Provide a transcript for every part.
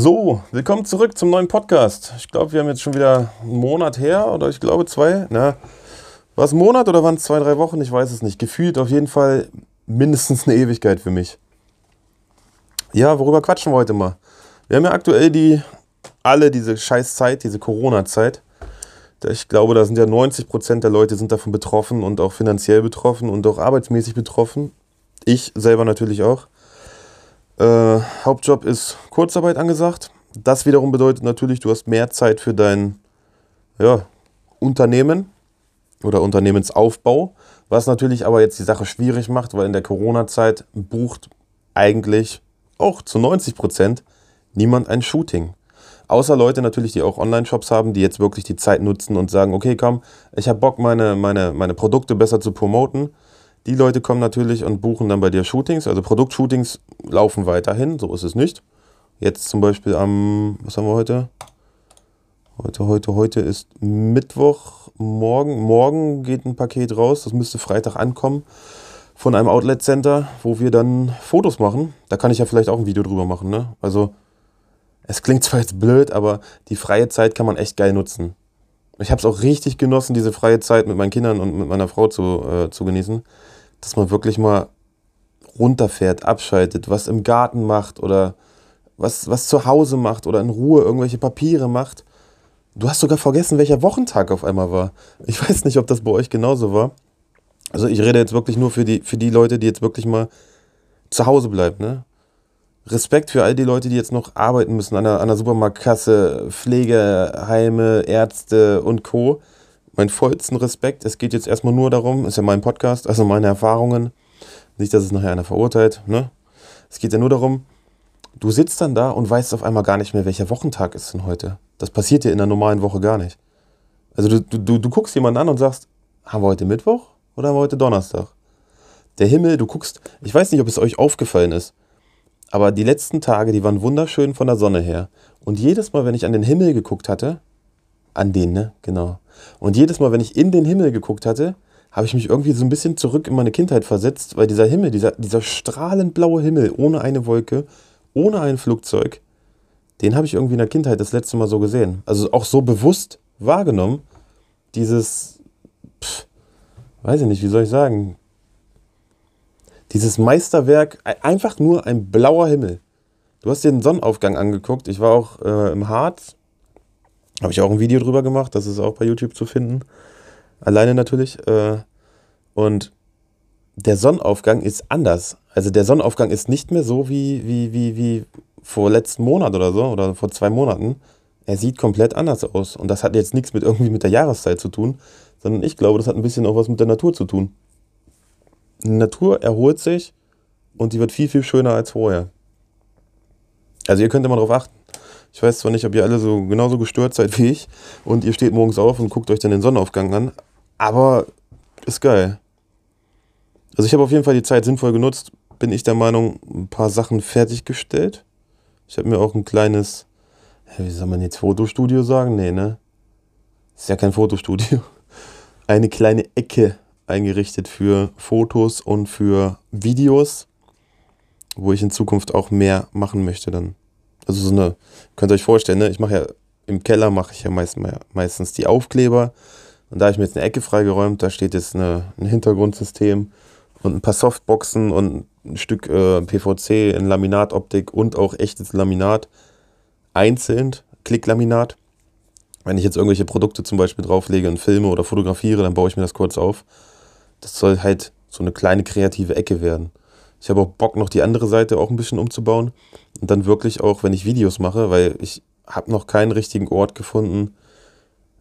So, willkommen zurück zum neuen Podcast. Ich glaube, wir haben jetzt schon wieder einen Monat her oder ich glaube zwei. Na, war es ein Monat oder waren es zwei, drei Wochen? Ich weiß es nicht. Gefühlt auf jeden Fall mindestens eine Ewigkeit für mich. Ja, worüber quatschen wir heute mal? Wir haben ja aktuell die, alle diese Scheißzeit, diese Corona-Zeit. Ich glaube, da sind ja 90% der Leute sind davon betroffen und auch finanziell betroffen und auch arbeitsmäßig betroffen. Ich selber natürlich auch. Äh, Hauptjob ist Kurzarbeit angesagt. Das wiederum bedeutet natürlich, du hast mehr Zeit für dein ja, Unternehmen oder Unternehmensaufbau, was natürlich aber jetzt die Sache schwierig macht, weil in der Corona-Zeit bucht eigentlich auch zu 90 Prozent niemand ein Shooting. Außer Leute natürlich, die auch Online-Shops haben, die jetzt wirklich die Zeit nutzen und sagen, okay, komm, ich habe Bock, meine, meine, meine Produkte besser zu promoten die Leute kommen natürlich und buchen dann bei dir Shootings. Also Produktshootings laufen weiterhin, so ist es nicht. Jetzt zum Beispiel am, was haben wir heute? Heute, heute, heute ist Mittwoch, morgen. Morgen geht ein Paket raus, das müsste Freitag ankommen von einem Outlet Center, wo wir dann Fotos machen. Da kann ich ja vielleicht auch ein Video drüber machen. Ne? Also es klingt zwar jetzt blöd, aber die freie Zeit kann man echt geil nutzen. Ich habe es auch richtig genossen, diese freie Zeit mit meinen Kindern und mit meiner Frau zu, äh, zu genießen. Dass man wirklich mal runterfährt, abschaltet, was im Garten macht oder was, was zu Hause macht oder in Ruhe irgendwelche Papiere macht. Du hast sogar vergessen, welcher Wochentag auf einmal war. Ich weiß nicht, ob das bei euch genauso war. Also ich rede jetzt wirklich nur für die, für die Leute, die jetzt wirklich mal zu Hause bleiben. Ne? Respekt für all die Leute, die jetzt noch arbeiten müssen an der, an der Supermarktkasse, Pflegeheime, Ärzte und Co. Mein vollsten Respekt. Es geht jetzt erstmal nur darum, ist ja mein Podcast, also meine Erfahrungen. Nicht, dass es nachher einer verurteilt. Ne? Es geht ja nur darum, du sitzt dann da und weißt auf einmal gar nicht mehr, welcher Wochentag ist denn heute. Das passiert dir in der normalen Woche gar nicht. Also du, du, du guckst jemanden an und sagst, haben wir heute Mittwoch oder haben wir heute Donnerstag? Der Himmel, du guckst, ich weiß nicht, ob es euch aufgefallen ist, aber die letzten Tage, die waren wunderschön von der Sonne her. Und jedes Mal, wenn ich an den Himmel geguckt hatte, an den, ne? Genau. Und jedes Mal, wenn ich in den Himmel geguckt hatte, habe ich mich irgendwie so ein bisschen zurück in meine Kindheit versetzt, weil dieser Himmel, dieser, dieser strahlend blaue Himmel, ohne eine Wolke, ohne ein Flugzeug, den habe ich irgendwie in der Kindheit das letzte Mal so gesehen. Also auch so bewusst wahrgenommen. Dieses, pff, weiß ich nicht, wie soll ich sagen, dieses Meisterwerk, einfach nur ein blauer Himmel. Du hast dir den Sonnenaufgang angeguckt. Ich war auch äh, im Harz. Habe ich auch ein Video drüber gemacht. Das ist auch bei YouTube zu finden. Alleine natürlich. Äh, und der Sonnenaufgang ist anders. Also der Sonnenaufgang ist nicht mehr so wie, wie, wie, wie vor letzten Monat oder so oder vor zwei Monaten. Er sieht komplett anders aus. Und das hat jetzt nichts mit irgendwie mit der Jahreszeit zu tun, sondern ich glaube, das hat ein bisschen auch was mit der Natur zu tun die Natur erholt sich und die wird viel, viel schöner als vorher. Also ihr könnt immer darauf achten. Ich weiß zwar nicht, ob ihr alle so genauso gestört seid wie ich und ihr steht morgens auf und guckt euch dann den Sonnenaufgang an, aber ist geil. Also ich habe auf jeden Fall die Zeit sinnvoll genutzt, bin ich der Meinung, ein paar Sachen fertiggestellt. Ich habe mir auch ein kleines, wie soll man jetzt Fotostudio sagen? Nee, ne? Ist ja kein Fotostudio. Eine kleine Ecke eingerichtet für Fotos und für Videos, wo ich in Zukunft auch mehr machen möchte dann. Also so eine, könnt ihr euch vorstellen, ne? ich mache ja im Keller mache ich ja meist, meistens die Aufkleber und da habe ich mir jetzt eine Ecke freigeräumt, da steht jetzt eine, ein Hintergrundsystem und ein paar Softboxen und ein Stück äh, PVC in Laminatoptik und auch echtes Laminat einzeln, Klicklaminat. Wenn ich jetzt irgendwelche Produkte zum Beispiel drauflege und filme oder fotografiere, dann baue ich mir das kurz auf das soll halt so eine kleine kreative Ecke werden. Ich habe auch Bock, noch die andere Seite auch ein bisschen umzubauen. Und dann wirklich auch, wenn ich Videos mache, weil ich habe noch keinen richtigen Ort gefunden.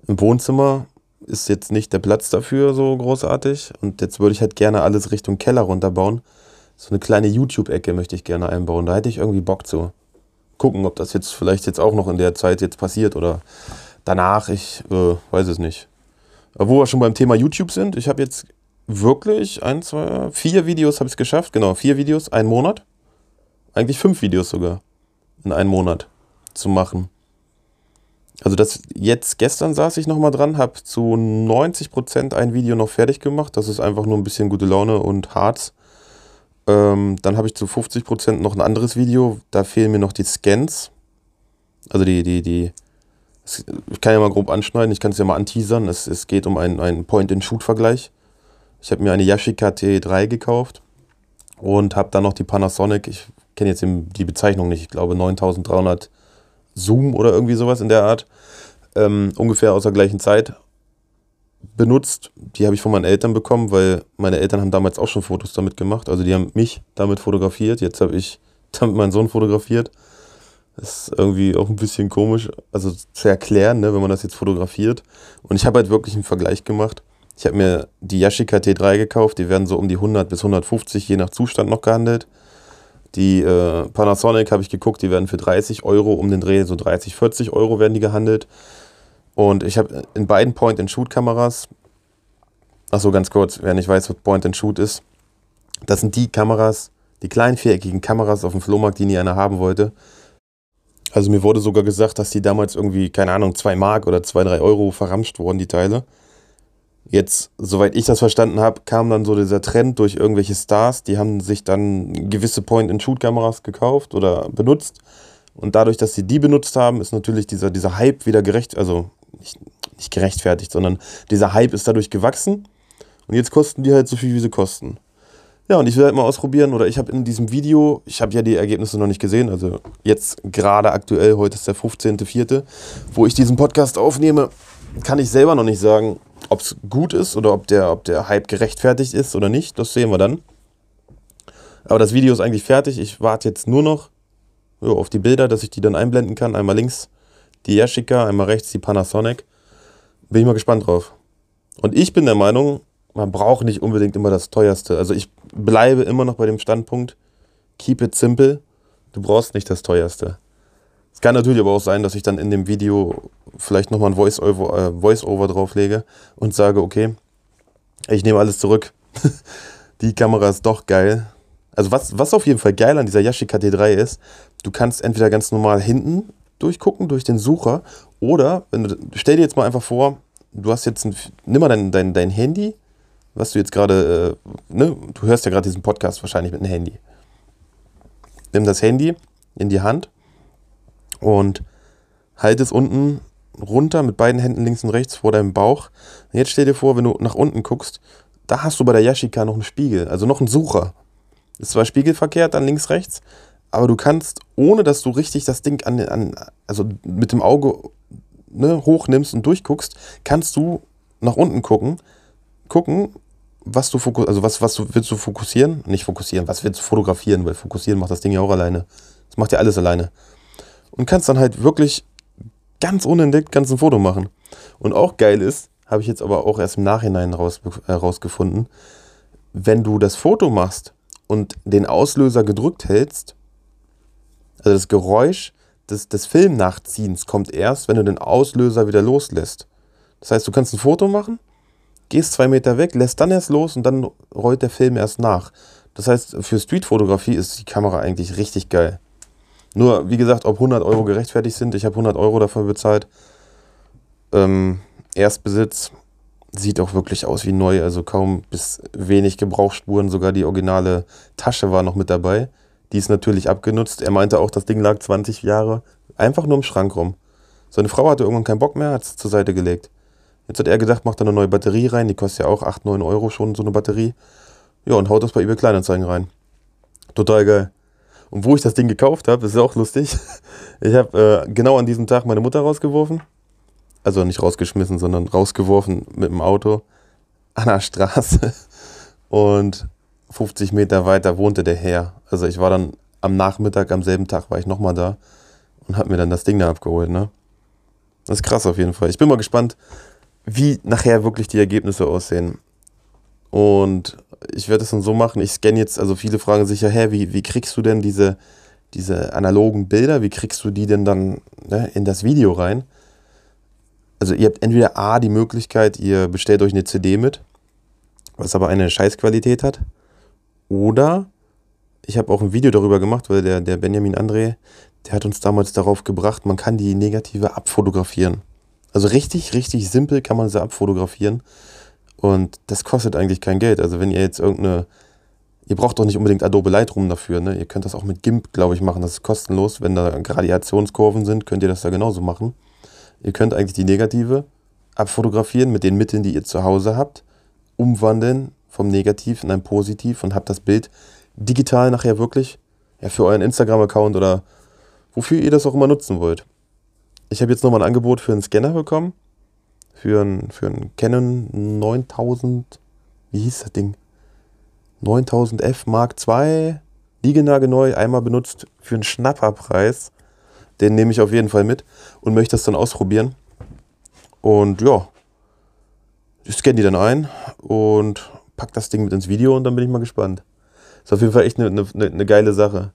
Im Wohnzimmer ist jetzt nicht der Platz dafür so großartig. Und jetzt würde ich halt gerne alles Richtung Keller runterbauen. So eine kleine YouTube-Ecke möchte ich gerne einbauen. Da hätte ich irgendwie Bock zu. Gucken, ob das jetzt vielleicht jetzt auch noch in der Zeit jetzt passiert oder danach. Ich äh, weiß es nicht. Wo wir schon beim Thema YouTube sind, ich habe jetzt wirklich ein, zwei, vier Videos habe ich es geschafft. Genau, vier Videos, einen Monat. Eigentlich fünf Videos sogar in einem Monat zu machen. Also das jetzt gestern saß ich nochmal dran, habe zu 90% ein Video noch fertig gemacht. Das ist einfach nur ein bisschen gute Laune und Harz. Ähm, dann habe ich zu 50% noch ein anderes Video. Da fehlen mir noch die Scans. Also die, die, die, ich kann ja mal grob anschneiden, ich kann es ja mal anteasern. Es, es geht um einen, einen Point-and-Shoot-Vergleich. Ich habe mir eine Yashica T3 gekauft und habe dann noch die Panasonic, ich kenne jetzt die Bezeichnung nicht, ich glaube 9300 Zoom oder irgendwie sowas in der Art, ähm, ungefähr aus der gleichen Zeit benutzt. Die habe ich von meinen Eltern bekommen, weil meine Eltern haben damals auch schon Fotos damit gemacht. Also die haben mich damit fotografiert. Jetzt habe ich damit meinen Sohn fotografiert. Das ist irgendwie auch ein bisschen komisch, also zu erklären, ne, wenn man das jetzt fotografiert. Und ich habe halt wirklich einen Vergleich gemacht. Ich habe mir die Yashica T3 gekauft, die werden so um die 100 bis 150 je nach Zustand noch gehandelt. Die äh, Panasonic habe ich geguckt, die werden für 30 Euro um den Dreh, so 30, 40 Euro werden die gehandelt. Und ich habe in beiden Point-and-Shoot-Kameras, achso, ganz kurz, wer nicht weiß, was Point-and-Shoot ist, das sind die Kameras, die kleinen viereckigen Kameras auf dem Flohmarkt, die nie einer haben wollte. Also mir wurde sogar gesagt, dass die damals irgendwie, keine Ahnung, 2 Mark oder 2, 3 Euro verramscht wurden, die Teile. Jetzt, soweit ich das verstanden habe, kam dann so dieser Trend durch irgendwelche Stars, die haben sich dann gewisse Point-and-Shoot-Kameras gekauft oder benutzt. Und dadurch, dass sie die benutzt haben, ist natürlich dieser, dieser Hype wieder gerecht, also nicht, nicht gerechtfertigt, sondern dieser Hype ist dadurch gewachsen. Und jetzt kosten die halt so viel, wie sie kosten. Ja, und ich will halt mal ausprobieren, oder ich habe in diesem Video, ich habe ja die Ergebnisse noch nicht gesehen, also jetzt gerade aktuell, heute ist der 15.04., wo ich diesen Podcast aufnehme, kann ich selber noch nicht sagen, ob es gut ist oder ob der, ob der Hype gerechtfertigt ist oder nicht. Das sehen wir dann. Aber das Video ist eigentlich fertig. Ich warte jetzt nur noch jo, auf die Bilder, dass ich die dann einblenden kann. Einmal links die Yashica, einmal rechts die Panasonic. Bin ich mal gespannt drauf. Und ich bin der Meinung, man braucht nicht unbedingt immer das teuerste. Also ich bleibe immer noch bei dem Standpunkt, keep it simple. Du brauchst nicht das teuerste. Es kann natürlich aber auch sein, dass ich dann in dem Video vielleicht nochmal ein Voice-Over äh, Voice drauflege und sage, okay, ich nehme alles zurück. die Kamera ist doch geil. Also was, was auf jeden Fall geil an dieser Yashica T3 ist, du kannst entweder ganz normal hinten durchgucken, durch den Sucher, oder wenn du, stell dir jetzt mal einfach vor, du hast jetzt ein, nimm mal dein, dein, dein Handy, was du jetzt gerade, äh, ne, du hörst ja gerade diesen Podcast wahrscheinlich mit einem Handy. Nimm das Handy in die Hand und halt es unten runter mit beiden Händen links und rechts vor deinem Bauch. Und jetzt stell dir vor, wenn du nach unten guckst, da hast du bei der Yashica noch einen Spiegel, also noch einen Sucher. Ist zwar spiegelverkehrt, dann links, rechts, aber du kannst, ohne dass du richtig das Ding an, an also mit dem Auge ne, hochnimmst und durchguckst, kannst du nach unten gucken, gucken, was du fokus also was, was du willst du fokussieren? Nicht fokussieren, was willst du fotografieren, weil fokussieren macht das Ding ja auch alleine. Das macht ja alles alleine und kannst dann halt wirklich ganz unentdeckt ganz ein Foto machen. Und auch geil ist, habe ich jetzt aber auch erst im Nachhinein herausgefunden, äh, wenn du das Foto machst und den Auslöser gedrückt hältst, also das Geräusch des, des Filmnachziehens kommt erst, wenn du den Auslöser wieder loslässt. Das heißt, du kannst ein Foto machen, gehst zwei Meter weg, lässt dann erst los und dann rollt der Film erst nach. Das heißt, für Streetfotografie ist die Kamera eigentlich richtig geil. Nur, wie gesagt, ob 100 Euro gerechtfertigt sind, ich habe 100 Euro dafür bezahlt. Ähm, Erstbesitz sieht auch wirklich aus wie neu, also kaum bis wenig Gebrauchsspuren, sogar die originale Tasche war noch mit dabei. Die ist natürlich abgenutzt. Er meinte auch, das Ding lag 20 Jahre einfach nur im Schrank rum. Seine Frau hatte irgendwann keinen Bock mehr, hat es zur Seite gelegt. Jetzt hat er gedacht, macht da eine neue Batterie rein, die kostet ja auch 8, 9 Euro schon, so eine Batterie. Ja, und haut das bei eBay Kleinanzeigen rein. Total geil. Und wo ich das Ding gekauft habe, ist auch lustig. Ich habe äh, genau an diesem Tag meine Mutter rausgeworfen. Also nicht rausgeschmissen, sondern rausgeworfen mit dem Auto an der Straße. Und 50 Meter weiter wohnte der Herr. Also ich war dann am Nachmittag, am selben Tag war ich nochmal da und habe mir dann das Ding da abgeholt. Ne? Das ist krass auf jeden Fall. Ich bin mal gespannt, wie nachher wirklich die Ergebnisse aussehen. Und ich werde es dann so machen, ich scanne jetzt, also viele fragen sich ja, hä, wie, wie kriegst du denn diese, diese analogen Bilder, wie kriegst du die denn dann ne, in das Video rein? Also ihr habt entweder A, die Möglichkeit, ihr bestellt euch eine CD mit, was aber eine Scheißqualität hat, oder ich habe auch ein Video darüber gemacht, weil der, der Benjamin André, der hat uns damals darauf gebracht, man kann die Negative abfotografieren. Also richtig, richtig simpel kann man sie abfotografieren. Und das kostet eigentlich kein Geld. Also wenn ihr jetzt irgendeine Ihr braucht doch nicht unbedingt Adobe Lightroom dafür. Ne? Ihr könnt das auch mit GIMP, glaube ich, machen. Das ist kostenlos. Wenn da Gradiationskurven sind, könnt ihr das da genauso machen. Ihr könnt eigentlich die Negative abfotografieren mit den Mitteln, die ihr zu Hause habt, umwandeln vom Negativ in ein Positiv und habt das Bild digital nachher wirklich ja, für euren Instagram-Account oder wofür ihr das auch immer nutzen wollt. Ich habe jetzt nochmal ein Angebot für einen Scanner bekommen. Für einen, für einen Canon 9000, wie hieß das Ding? 9000F Mark II, liegenagel einmal benutzt für einen Schnapperpreis. Den nehme ich auf jeden Fall mit und möchte das dann ausprobieren. Und ja, ich scanne die dann ein und pack das Ding mit ins Video und dann bin ich mal gespannt. Ist auf jeden Fall echt eine, eine, eine geile Sache.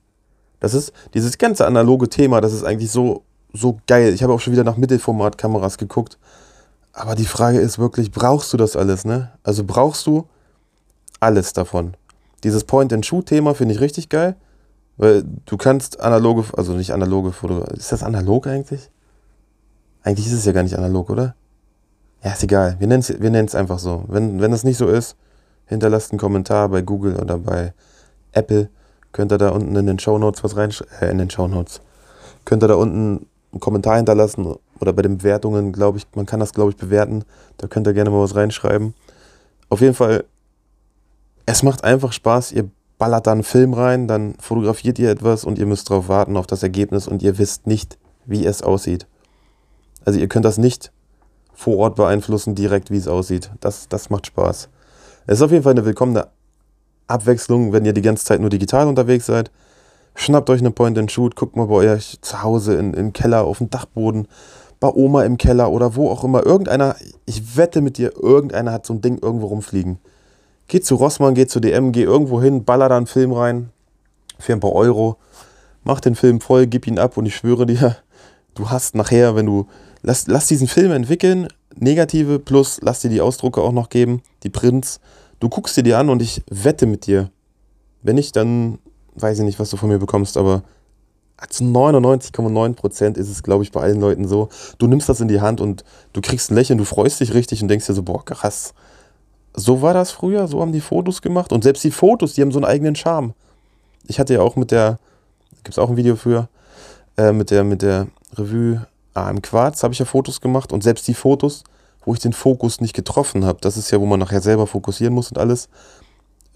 Das ist, dieses ganze analoge Thema, das ist eigentlich so, so geil. Ich habe auch schon wieder nach Mittelformatkameras geguckt. Aber die Frage ist wirklich, brauchst du das alles, ne? Also brauchst du alles davon. Dieses Point-and-Shoot-Thema finde ich richtig geil, weil du kannst analoge, also nicht analoge Foto, ist das analog eigentlich? Eigentlich ist es ja gar nicht analog, oder? Ja, ist egal. Wir nennen es wir einfach so. Wenn, wenn das nicht so ist, hinterlasst einen Kommentar bei Google oder bei Apple. Könnt ihr da unten in den Show Notes was reinschreiben, äh, in den Show Notes. Könnt ihr da unten einen Kommentar hinterlassen oder bei den Bewertungen, glaube ich, man kann das, glaube ich, bewerten. Da könnt ihr gerne mal was reinschreiben. Auf jeden Fall es macht einfach Spaß. Ihr ballert da einen Film rein, dann fotografiert ihr etwas und ihr müsst darauf warten, auf das Ergebnis und ihr wisst nicht, wie es aussieht. Also ihr könnt das nicht vor Ort beeinflussen, direkt wie es aussieht. Das, das macht Spaß. Es ist auf jeden Fall eine willkommene Abwechslung, wenn ihr die ganze Zeit nur digital unterwegs seid. Schnappt euch eine Point-and-Shoot, guckt mal bei euch zu Hause in, im Keller, auf dem Dachboden, bei Oma im Keller oder wo auch immer. Irgendeiner, ich wette mit dir, irgendeiner hat so ein Ding irgendwo rumfliegen. Geh zu Rossmann, geh zu DM, geh irgendwo hin, baller da einen Film rein für ein paar Euro, mach den Film voll, gib ihn ab und ich schwöre dir, du hast nachher, wenn du, lass, lass diesen Film entwickeln, negative plus, lass dir die Ausdrucke auch noch geben, die Prints. Du guckst dir die an und ich wette mit dir. Wenn nicht, dann weiß ich nicht, was du von mir bekommst, aber zu 99,9% ist es, glaube ich, bei allen Leuten so. Du nimmst das in die Hand und du kriegst ein Lächeln, du freust dich richtig und denkst dir so, boah, krass, so war das früher, so haben die Fotos gemacht. Und selbst die Fotos, die haben so einen eigenen Charme. Ich hatte ja auch mit der, gibt es auch ein Video für, äh, mit, der, mit der Revue AM Quarz habe ich ja Fotos gemacht. Und selbst die Fotos, wo ich den Fokus nicht getroffen habe, das ist ja, wo man nachher selber fokussieren muss und alles.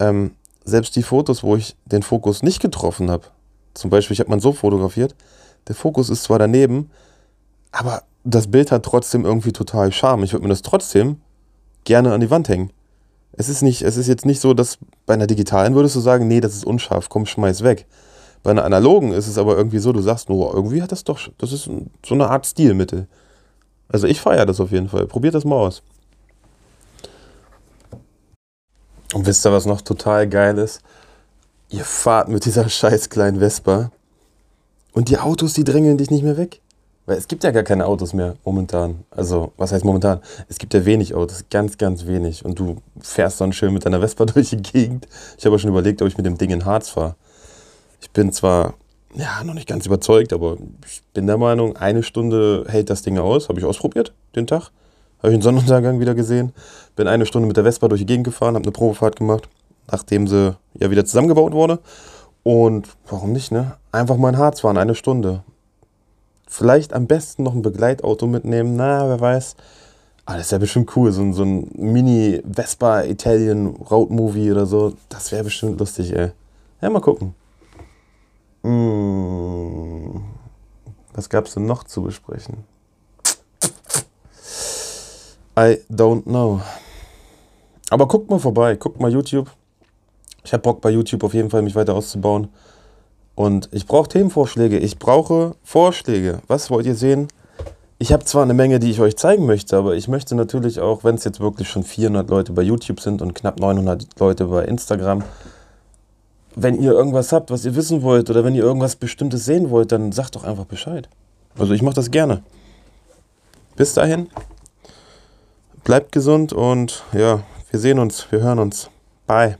Ähm, selbst die Fotos, wo ich den Fokus nicht getroffen habe, zum Beispiel, ich habe man so fotografiert, der Fokus ist zwar daneben, aber das Bild hat trotzdem irgendwie total Charme. Ich würde mir das trotzdem gerne an die Wand hängen. Es ist, nicht, es ist jetzt nicht so, dass bei einer digitalen würdest du sagen, nee, das ist unscharf, komm, schmeiß weg. Bei einer analogen ist es aber irgendwie so, du sagst, nur, irgendwie hat das doch, das ist so eine Art Stilmittel. Also ich feiere das auf jeden Fall. Probiert das mal aus. Und wisst ihr, was noch total geil ist? Ihr fahrt mit dieser scheiß kleinen Vespa und die Autos, die drängeln dich nicht mehr weg. Weil es gibt ja gar keine Autos mehr momentan. Also, was heißt momentan? Es gibt ja wenig Autos, ganz, ganz wenig. Und du fährst dann schön mit deiner Vespa durch die Gegend. Ich habe schon überlegt, ob ich mit dem Ding in Harz fahre. Ich bin zwar ja, noch nicht ganz überzeugt, aber ich bin der Meinung, eine Stunde hält das Ding aus. Habe ich ausprobiert, den Tag. Habe ich den Sonnenuntergang wieder gesehen. Bin eine Stunde mit der Vespa durch die Gegend gefahren, habe eine Probefahrt gemacht, nachdem sie ja wieder zusammengebaut wurde. Und warum nicht, ne? Einfach mal in Harz fahren, eine Stunde. Vielleicht am besten noch ein Begleitauto mitnehmen. Na, wer weiß. Aber ah, das wäre bestimmt cool. So, so ein Mini-Vespa Italian Road Movie oder so. Das wäre bestimmt lustig, ey. Ja, mal gucken. Hm. Was gab es denn noch zu besprechen? I don't know. Aber guckt mal vorbei, guckt mal YouTube. Ich habe Bock bei YouTube auf jeden Fall mich weiter auszubauen. Und ich brauche Themenvorschläge. Ich brauche Vorschläge. Was wollt ihr sehen? Ich habe zwar eine Menge, die ich euch zeigen möchte, aber ich möchte natürlich auch, wenn es jetzt wirklich schon 400 Leute bei YouTube sind und knapp 900 Leute bei Instagram, wenn ihr irgendwas habt, was ihr wissen wollt oder wenn ihr irgendwas Bestimmtes sehen wollt, dann sagt doch einfach Bescheid. Also ich mache das gerne. Bis dahin, bleibt gesund und ja, wir sehen uns, wir hören uns. Bye.